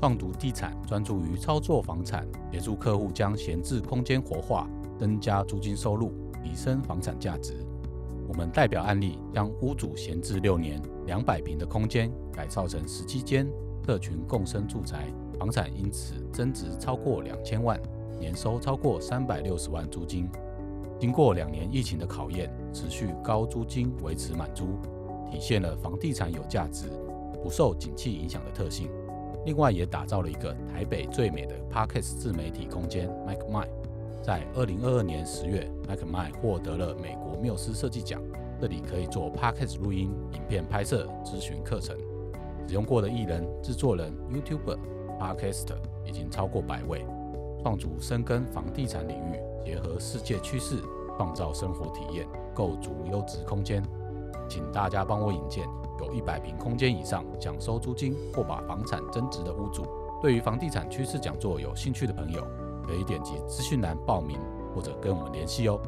创读地产专注于操作房产，协助客户将闲置空间活化，增加租金收入，提升房产价值。我们代表案例将屋主闲置六年、两百平的空间改造成十七间特群共生住宅，房产因此增值超过两千万，年收超过三百六十万租金。经过两年疫情的考验，持续高租金维持满租，体现了房地产有价值、不受景气影响的特性。另外，也打造了一个台北最美的 Parkes 自媒体空间 Mike m i 在二零二二年十月，Mike m i 获得了美国缪斯设计奖。这里可以做 Parkes 录音、影片拍摄、咨询课程。使用过的艺人、制作人、YouTuber、Parkester 已经超过百位。创足深耕房地产领域，结合世界趋势，创造生活体验，构筑优质空间。请大家帮我引荐。一百平空间以上，想收租金或把房产增值的屋主，对于房地产趋势讲座有兴趣的朋友，可以点击资讯栏报名或者跟我们联系哦。